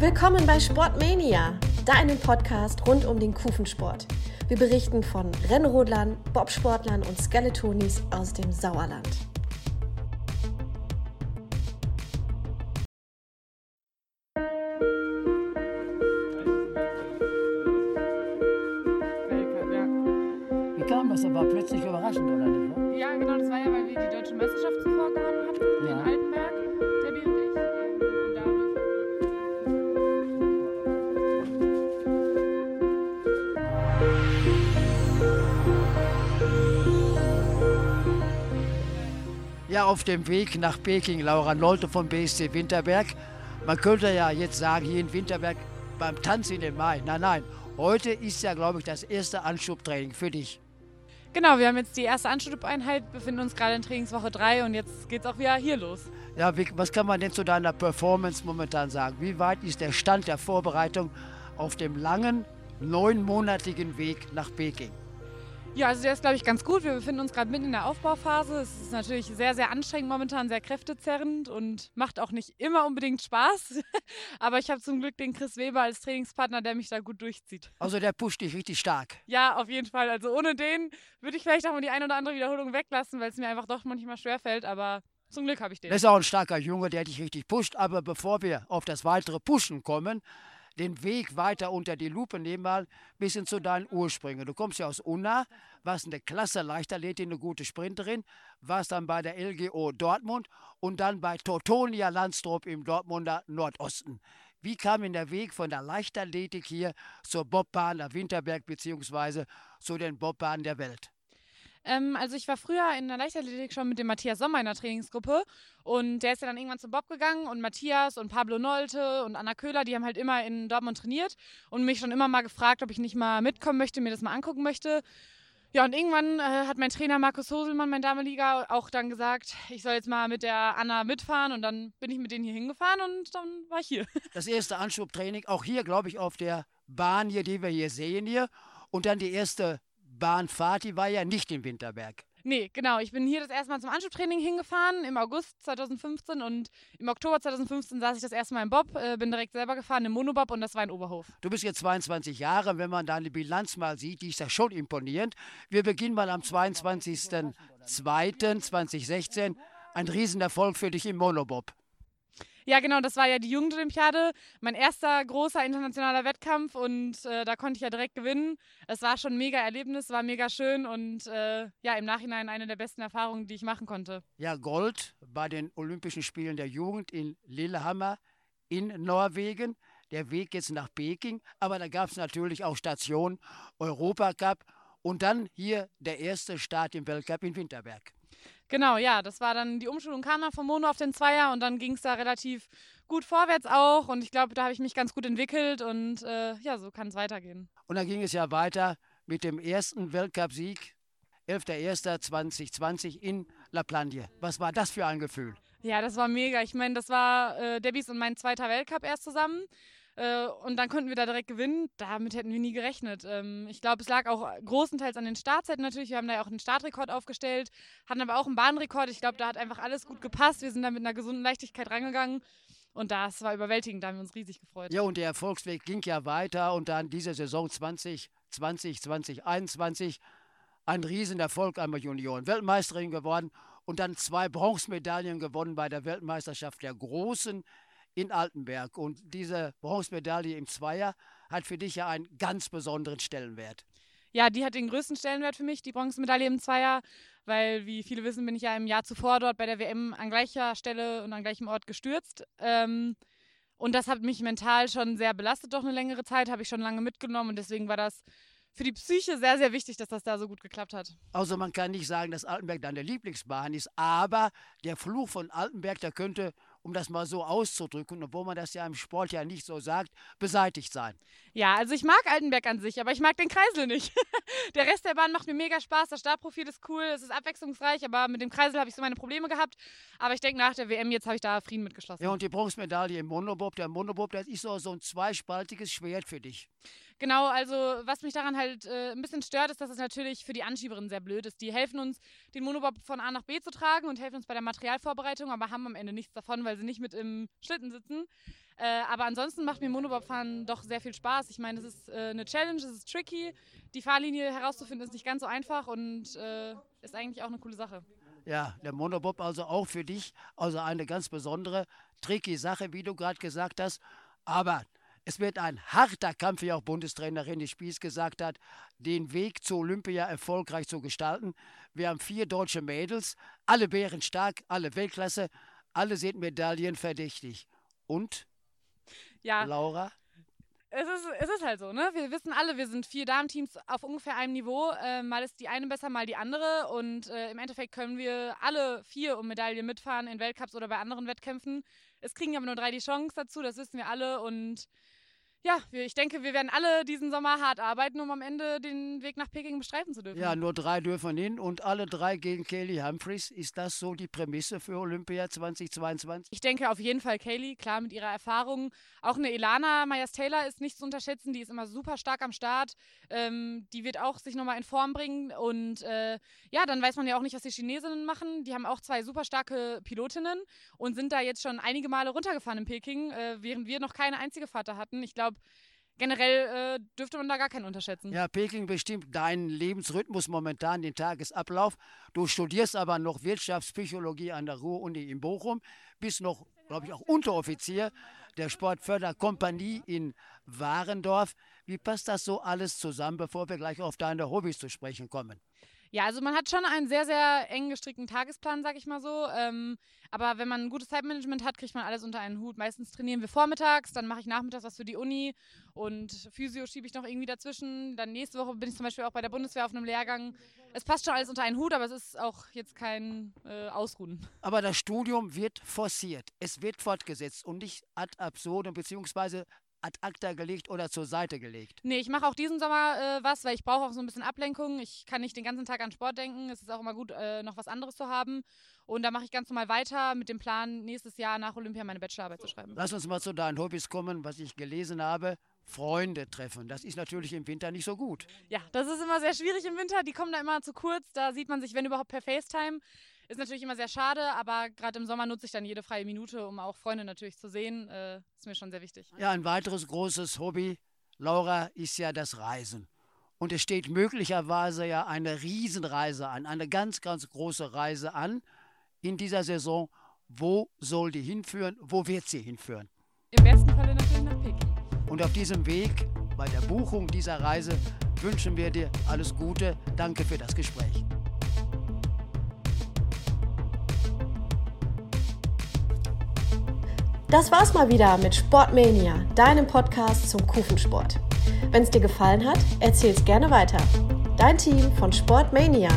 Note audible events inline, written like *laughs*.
Willkommen bei Sportmania, deinem Podcast rund um den Kufensport. Wir berichten von Rennrodlern, Bobsportlern und Skeletonis aus dem Sauerland. Wie kam das? Das war plötzlich überraschend, oder nicht? Ja, genau, das war ja, weil wir die deutsche Meisterschaft zuvor gewonnen hatten Ja. in Altenberg, Ja, auf dem Weg nach Peking, Laura Nolte vom BSC Winterberg. Man könnte ja jetzt sagen, hier in Winterberg beim Tanz in den Mai. Nein, nein, heute ist ja, glaube ich, das erste Anschubtraining für dich. Genau, wir haben jetzt die erste Anschubeinheit, befinden uns gerade in Trainingswoche 3 und jetzt geht's auch wieder hier los. Ja, wie, was kann man denn zu deiner Performance momentan sagen? Wie weit ist der Stand der Vorbereitung auf dem langen, neunmonatigen Weg nach Peking? Ja, also der ist, glaube ich, ganz gut. Wir befinden uns gerade mitten in der Aufbauphase. Es ist natürlich sehr, sehr anstrengend momentan, sehr kräftezerrend und macht auch nicht immer unbedingt Spaß. *laughs* Aber ich habe zum Glück den Chris Weber als Trainingspartner, der mich da gut durchzieht. Also der pusht dich richtig stark. Ja, auf jeden Fall. Also ohne den würde ich vielleicht auch mal die ein oder andere Wiederholung weglassen, weil es mir einfach doch manchmal schwerfällt. Aber zum Glück habe ich den. Das ist auch ein starker Junge, der dich richtig pusht. Aber bevor wir auf das weitere Pushen kommen, den Weg weiter unter die Lupe nehmen mal ein bisschen zu deinen Ursprüngen. Du kommst ja aus Unna, warst eine klasse Leichtathletin, eine gute Sprinterin, warst dann bei der LGO Dortmund und dann bei Teutonia Landstrop im Dortmunder Nordosten. Wie kam denn der Weg von der Leichtathletik hier zur Bobbahn nach Winterberg beziehungsweise zu den Bobbahnen der Welt? Ähm, also ich war früher in der Leichtathletik schon mit dem Matthias Sommer in der Trainingsgruppe und der ist ja dann irgendwann zum Bob gegangen und Matthias und Pablo Nolte und Anna Köhler, die haben halt immer in Dortmund trainiert und mich schon immer mal gefragt, ob ich nicht mal mitkommen möchte, mir das mal angucken möchte. Ja, und irgendwann äh, hat mein Trainer Markus Hoselmann, mein damaliger, auch dann gesagt, ich soll jetzt mal mit der Anna mitfahren und dann bin ich mit denen hier hingefahren und dann war ich hier. *laughs* Das erste Anschubtraining, auch hier, glaube ich, auf der Bahn hier, die wir hier sehen hier. Und dann die erste Bahnfahrt, die war ja nicht in Winterberg. Nee, genau. Ich bin hier das erste Mal zum Anschubtraining hingefahren im August 2015 und im Oktober 2015 saß ich das erste Mal im Bob, äh, bin direkt selber gefahren im Monobob und das war in Oberhof. Du bist jetzt 22 Jahre, wenn man deine Bilanz mal sieht, die ist ja schon imponierend. Wir beginnen mal am 22.02.2016. Ein Riesenerfolg für dich im Monobob. Ja, genau, das war ja die Jugendolympiade, mein erster großer internationaler Wettkampf und äh, da konnte ich ja direkt gewinnen. Es war schon ein mega Erlebnis, war mega schön und äh, ja, im Nachhinein eine der besten Erfahrungen, die ich machen konnte. Ja, Gold bei den Olympischen Spielen der Jugend in Lillehammer in Norwegen. Der Weg jetzt nach Peking, aber da gab es natürlich auch Stationen, Europacup und dann hier der erste Start im Weltcup in Winterberg. Genau, ja, das war dann die Umschulung kam dann vom Mono auf den Zweier und dann ging es da relativ gut vorwärts auch und ich glaube, da habe ich mich ganz gut entwickelt und äh, ja, so kann es weitergehen. Und dann ging es ja weiter mit dem ersten Weltcupsieg, 11.01.2020 in La Plagne. Was war das für ein Gefühl? Ja, das war mega. Ich meine, das war äh, Debbys und mein zweiter Weltcup erst zusammen. Äh, und dann konnten wir da direkt gewinnen. Damit hätten wir nie gerechnet. Ähm, ich glaube, es lag auch großenteils an den Startzeiten natürlich. Wir haben da ja auch einen Startrekord aufgestellt, hatten aber auch einen Bahnrekord. Ich glaube, da hat einfach alles gut gepasst. Wir sind da mit einer gesunden Leichtigkeit rangegangen. Und das war überwältigend. Da haben wir uns riesig gefreut. Ja, und der Erfolgsweg ging ja weiter und dann diese Saison 2020, 2021 ein Riesenerfolg einmal Junioren. Weltmeisterin geworden und dann zwei Bronzemedaillen gewonnen bei der Weltmeisterschaft der Großen in Altenberg. Und diese Bronzemedaille im Zweier hat für dich ja einen ganz besonderen Stellenwert. Ja, die hat den größten Stellenwert für mich, die Bronzemedaille im Zweier, weil, wie viele wissen, bin ich ja im Jahr zuvor dort bei der WM an gleicher Stelle und an gleichem Ort gestürzt. Ähm, und das hat mich mental schon sehr belastet, doch eine längere Zeit, habe ich schon lange mitgenommen und deswegen war das für die Psyche sehr, sehr wichtig, dass das da so gut geklappt hat. Also man kann nicht sagen, dass Altenberg deine Lieblingsbahn ist, aber der Fluch von Altenberg, der könnte, um das mal so auszudrücken, obwohl man das ja im Sport ja nicht so sagt, beseitigt sein. Ja, also ich mag Altenberg an sich, aber ich mag den Kreisel nicht. *laughs* der Rest der Bahn macht mir mega Spaß, das Startprofil ist cool, es ist abwechslungsreich, aber mit dem Kreisel habe ich so meine Probleme gehabt. Aber ich denke, nach der WM jetzt habe ich da Frieden mitgeschlossen. Ja, und die Bronzemedaille im Monobob, der Monobob, das ist so, so ein zweispaltiges Schwert für dich. Genau, also was mich daran halt äh, ein bisschen stört, ist, dass es natürlich für die Anschieberinnen sehr blöd ist. Die helfen uns, den Monobob von A nach B zu tragen und helfen uns bei der Materialvorbereitung, aber haben am Ende nichts davon, weil sie nicht mit im Schlitten sitzen. Äh, aber ansonsten macht mir Monobobfahren doch sehr viel Spaß. Ich meine, es ist äh, eine Challenge, es ist tricky. Die Fahrlinie herauszufinden ist nicht ganz so einfach und äh, ist eigentlich auch eine coole Sache. Ja, der Monobob also auch für dich, also eine ganz besondere, tricky Sache, wie du gerade gesagt hast. Aber es wird ein harter Kampf, wie auch Bundestrainer René Spieß gesagt hat, den Weg zur Olympia erfolgreich zu gestalten. Wir haben vier deutsche Mädels, alle wären stark, alle Weltklasse, alle sind medaillenverdächtig. Und? Ja. Laura? Es ist, es ist halt so, ne? Wir wissen alle, wir sind vier Damenteams auf ungefähr einem Niveau. Äh, mal ist die eine besser, mal die andere. Und äh, im Endeffekt können wir alle vier um Medaillen mitfahren in Weltcups oder bei anderen Wettkämpfen. Es kriegen aber nur drei die Chance dazu, das wissen wir alle. Und ja, ich denke, wir werden alle diesen Sommer hart arbeiten, um am Ende den Weg nach Peking bestreiten zu dürfen. Ja, nur drei dürfen hin und alle drei gegen Kaylee Humphreys. Ist das so die Prämisse für Olympia 2022? Ich denke auf jeden Fall Kaylee, klar mit ihrer Erfahrung. Auch eine Elana Myers-Taylor ist nicht zu unterschätzen, die ist immer super stark am Start. Ähm, die wird auch sich nochmal in Form bringen und äh, ja, dann weiß man ja auch nicht, was die Chinesinnen machen. Die haben auch zwei super starke Pilotinnen und sind da jetzt schon einige Male runtergefahren in Peking, äh, während wir noch keine einzige Vater hatten. Ich glaube, glaube, generell äh, dürfte man da gar keinen unterschätzen. Ja, Peking bestimmt deinen Lebensrhythmus momentan, den Tagesablauf. Du studierst aber noch Wirtschaftspsychologie an der Ruhr-Uni in Bochum, bist noch, glaube ich, auch Unteroffizier der Sportförderkompanie in Warendorf. Wie passt das so alles zusammen, bevor wir gleich auf deine Hobbys zu sprechen kommen? Ja, also man hat schon einen sehr, sehr eng gestrickten Tagesplan, sag ich mal so. Ähm, aber wenn man ein gutes Zeitmanagement hat, kriegt man alles unter einen Hut. Meistens trainieren wir vormittags, dann mache ich nachmittags was für die Uni und Physio schiebe ich noch irgendwie dazwischen. Dann nächste Woche bin ich zum Beispiel auch bei der Bundeswehr auf einem Lehrgang. Es passt schon alles unter einen Hut, aber es ist auch jetzt kein äh, Ausruhen. Aber das Studium wird forciert. Es wird fortgesetzt und nicht ad absurdum, beziehungsweise ad acta gelegt oder zur Seite gelegt? Nee, ich mache auch diesen Sommer äh, was, weil ich brauche auch so ein bisschen Ablenkung. Ich kann nicht den ganzen Tag an Sport denken. Es ist auch immer gut, äh, noch was anderes zu haben. Und da mache ich ganz normal weiter mit dem Plan, nächstes Jahr nach Olympia meine Bachelorarbeit zu schreiben. Lass uns mal zu deinen Hobbys kommen, was ich gelesen habe. Freunde treffen. Das ist natürlich im Winter nicht so gut. Ja, das ist immer sehr schwierig im Winter. Die kommen da immer zu kurz. Da sieht man sich, wenn überhaupt, per FaceTime. Ist natürlich immer sehr schade, aber gerade im Sommer nutze ich dann jede freie Minute, um auch Freunde natürlich zu sehen. Äh, ist mir schon sehr wichtig. Ja, ein weiteres großes Hobby, Laura, ist ja das Reisen. Und es steht möglicherweise ja eine Riesenreise an, eine ganz, ganz große Reise an in dieser Saison. Wo soll die hinführen? Wo wird sie hinführen? Im besten Falle natürlich nach Peking. Und auf diesem Weg, bei der Buchung dieser Reise, wünschen wir dir alles Gute. Danke für das Gespräch. Das war's mal wieder mit Sportmania, deinem Podcast zum Kufensport. Wenn es dir gefallen hat, erzähl's gerne weiter. Dein Team von Sportmania.